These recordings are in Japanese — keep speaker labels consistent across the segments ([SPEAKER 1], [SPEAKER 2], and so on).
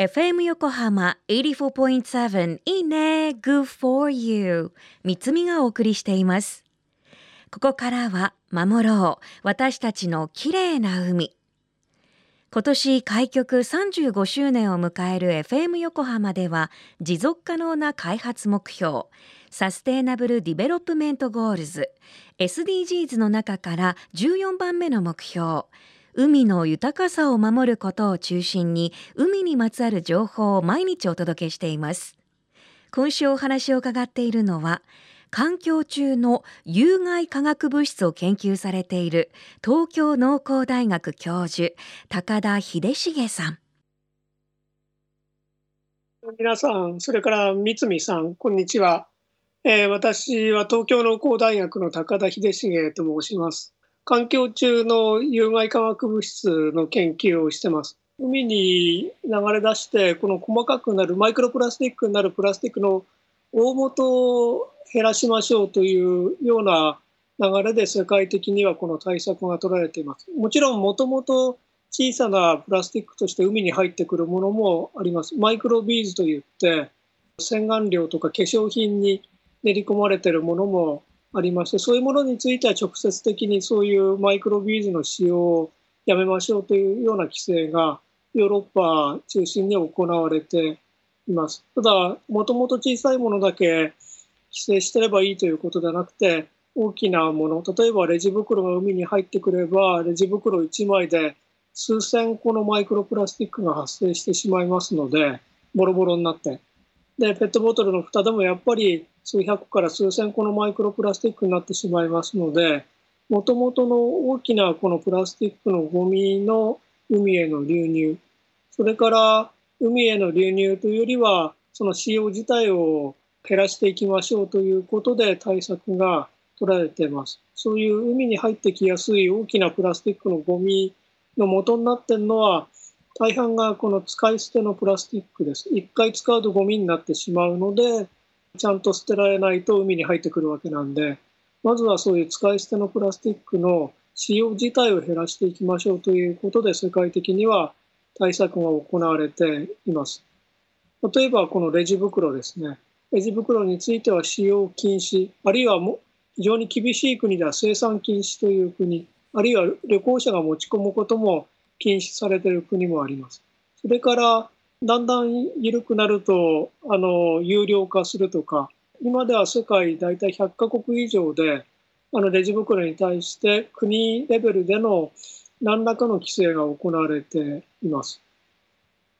[SPEAKER 1] FM 横浜84.7いいね Good for you. 三つみがお送りしています。ここからは守ろう私たちの綺麗な海。今年開局35周年を迎える FM 横浜では持続可能な開発目標 Sustainable Development Goals SDGs の中から14番目の目標海の豊かさを守ることを中心に海にまつわる情報を毎日お届けしています。今週お話を伺っているのは環境中の有害化学物質を研究されている東京農工大学教授高田秀重さん。
[SPEAKER 2] 皆さんそれから三見さんこんにちは、えー、私は東京農工大学の高田秀重と申します。環境中の有害化学物質の研究をしてます海に流れ出してこの細かくなるマイクロプラスチックになるプラスチックの大元を減らしましょうというような流れで世界的にはこの対策が取られています。もちろんもともと小さなプラスチックとして海に入ってくるものもあります。マイクロビーズといって洗顔料とか化粧品に練り込まれているものもありましてそういうものについては直接的にそういうマイクロビーズの使用をやめましょうというような規制がヨーロッパ中心に行われています。ただ、もともと小さいものだけ規制してればいいということではなくて、大きなもの、例えばレジ袋が海に入ってくれば、レジ袋1枚で数千個のマイクロプラスチックが発生してしまいますので、ボロボロになって。で、ペットボトルの蓋でもやっぱり数百から数千個のマイクロプラスチックになってしまいますので、もともとの大きなこのプラスチックのゴミの海への流入、それから海への流入というよりは、その使用自体を減らしていきましょうということで対策が取られています。そういう海に入ってきやすい大きなプラスチックのゴミの元になっているのは、大半がこの使い捨てのプラスチックです。一回使うとゴミになってしまうので、ちゃんと捨てられないと海に入ってくるわけなんで、まずはそういう使い捨てのプラスチックの使用自体を減らしていきましょうということで、世界的には対策が行われています。例えばこのレジ袋ですね。レジ袋については使用禁止、あるいはも非常に厳しい国では生産禁止という国、あるいは旅行者が持ち込むことも禁止されている国もあります。それからだんだん緩くなるとあの有料化するとか、今では世界大体100カ国以上であのレジ袋に対して国レベルでの何らかの規制が行われています。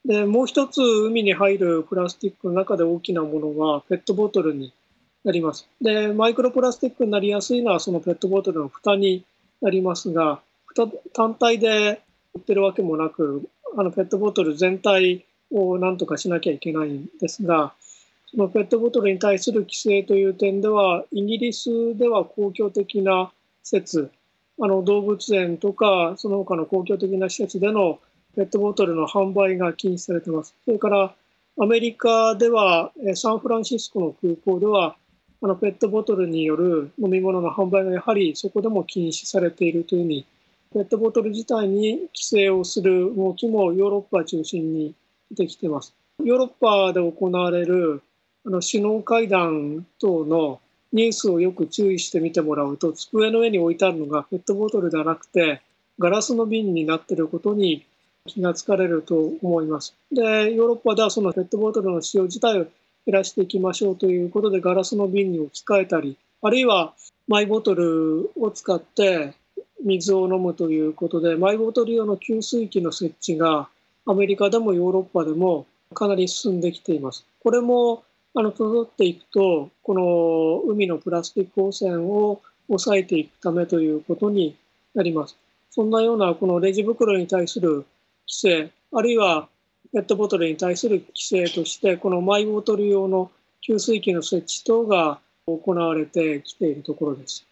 [SPEAKER 2] でもう一つ海に入るプラスチックの中で大きなものはペットボトルになります。でマイクロプラスチックになりやすいのはそのペットボトルの蓋になりますが蓋単体で売ってるわけもなくあのペットボトル全体を何とかしなきゃいけないんですがそのペットボトルに対する規制という点ではイギリスでは公共的な施設あの動物園とかその他の公共的な施設でのペットボトルの販売が禁止されています。それからアメリカではサンフランシスコの空港ではあのペットボトルによる飲み物の販売がやはりそこでも禁止されているというふうにペットボトル自体に規制をする動きもヨーロッパ中心に出てきてます。ヨーロッパで行われるあの首脳会談等のニュースをよく注意して見てもらうと机の上に置いてあるのがペットボトルではなくてガラスの瓶になっていることに気がつかれると思います。でヨーロッパではそのペットボトルの使用自体を減らしていきましょうということでガラスの瓶に置き換えたりあるいはマイボトルを使って水を飲むということでマイボトル用の給水器の設置がアメリカでもヨーロッパでもかなり進んできています。これもあの辿っていくとこの海のプラスチック汚染を抑えていくためということになります。そんなようなこのレジ袋に対する規制あるいはペットボトルに対する規制としてこのマイボトル用の給水器の設置等が行われてきているところです。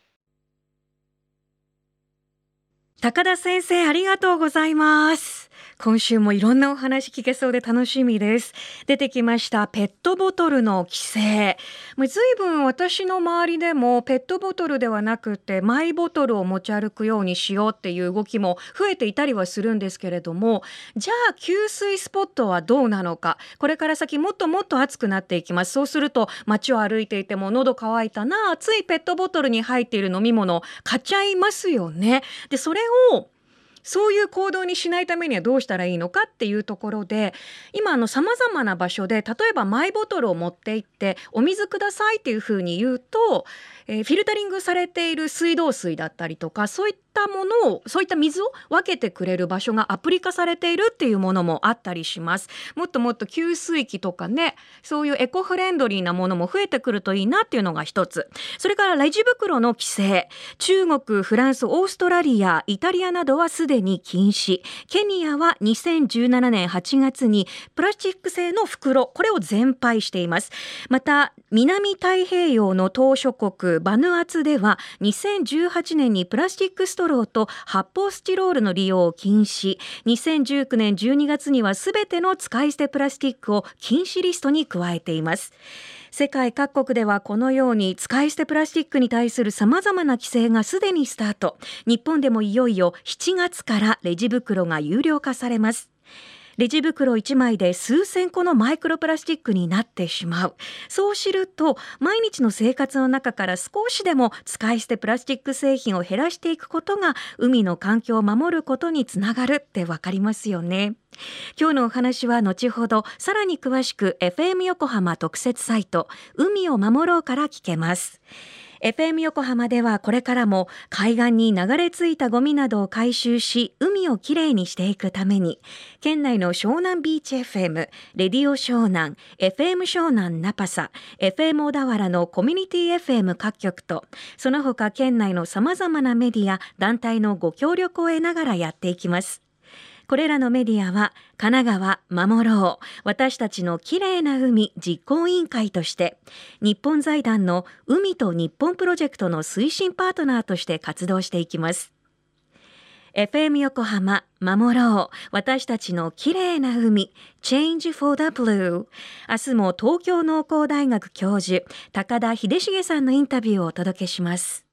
[SPEAKER 1] 高田先生ありがとうございます。今週もいろんなお話聞けそうで楽しみです。出てきましたペットボトルの規制。もう随分私の周りでもペットボトルではなくてマイボトルを持ち歩くようにしようっていう動きも増えていたりはするんですけれどもじゃあ給水スポットはどうなのか。これから先もっともっと暑くなっていきます。そうすると街を歩いていても喉乾いたな熱いペットボトルに入っている飲み物買っちゃいますよね。でそれをそういう行動にしないためにはどうしたらいいのかっていうところで今さまざまな場所で例えばマイボトルを持って行ってお水くださいっていうふうに言うと、えー、フィルタリングされている水道水だったりとかそういったものをそういった水を分けてくれる場所がアプリ化されているっていうものもあったりします。もっともっと給水器とかねそういうエコフレンドリーなものも増えてくるといいなっていうのが一つ。それからレジ袋の規制。中国フランスオーストラリアイタリアなどはすでに禁止。ケニアは2017年8月にプラスチック製の袋これを全廃しています。また南太平洋の島諸国バヌアツでは2018年にプラスチックストローと発泡スチロールの利用を禁止。2019年12月にはすべての使い捨てプラスチックを禁止リストに加えています。世界各国ではこのように使い捨てプラスチックに対する様々な規制がすでにスタート。日本でもいよいよ7月からレジ袋が有料化されます。レジ袋1枚で数千個のマイクロプラスチックになってしまう。そう知ると毎日の生活の中から少しでも使い捨てプラスチック製品を減らしていくことが海の環境を守ることにつながるってわかりますよね。今日のお話は後ほどさらに詳しく FM 横浜特設サイト海を守ろうから聞けます。FM 横浜ではこれからも海岸に流れ着いたゴミなどを回収し海をきれいにしていくために県内の湘南ビーチ FM レディオ湘南 FM 湘南ナパサ FM 小田原のコミュニティ FM 各局とその他県内のさまざまなメディア団体のご協力を得ながらやっていきます。これらのメディアは神奈川守ろう私たちのきれいな海実行委員会として日本財団の海と日本プロジェクトの推進パートナーとして活動していきます FM 横浜守ろう私たちのきれいな海 Change for the Blue 明日も東京農工大学教授高田秀重さんのインタビューをお届けします